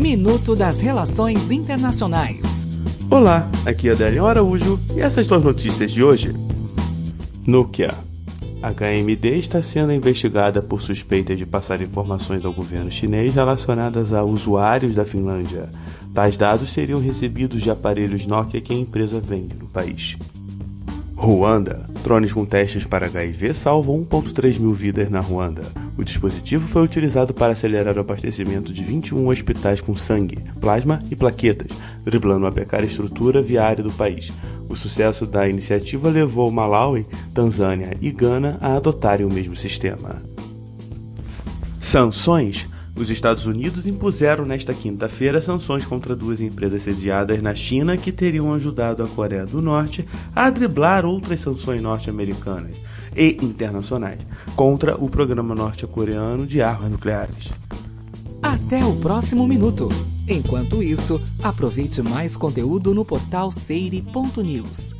Minuto das Relações Internacionais. Olá, aqui é Adélio Araújo e essas são as notícias de hoje. Nokia. HMD está sendo investigada por suspeitas de passar informações ao governo chinês relacionadas a usuários da Finlândia. Tais dados seriam recebidos de aparelhos Nokia que a empresa vende no país. Ruanda. Drones com testes para HIV salvam 1.3 mil vidas na Ruanda. O dispositivo foi utilizado para acelerar o abastecimento de 21 hospitais com sangue, plasma e plaquetas, driblando a precária estrutura viária do país. O sucesso da iniciativa levou Malawi, Tanzânia e Gana a adotarem o mesmo sistema. Sanções os Estados Unidos impuseram nesta quinta-feira sanções contra duas empresas sediadas na China que teriam ajudado a Coreia do Norte a driblar outras sanções norte-americanas e internacionais contra o programa norte-coreano de armas nucleares. Até o próximo minuto. Enquanto isso, aproveite mais conteúdo no portal seire.news.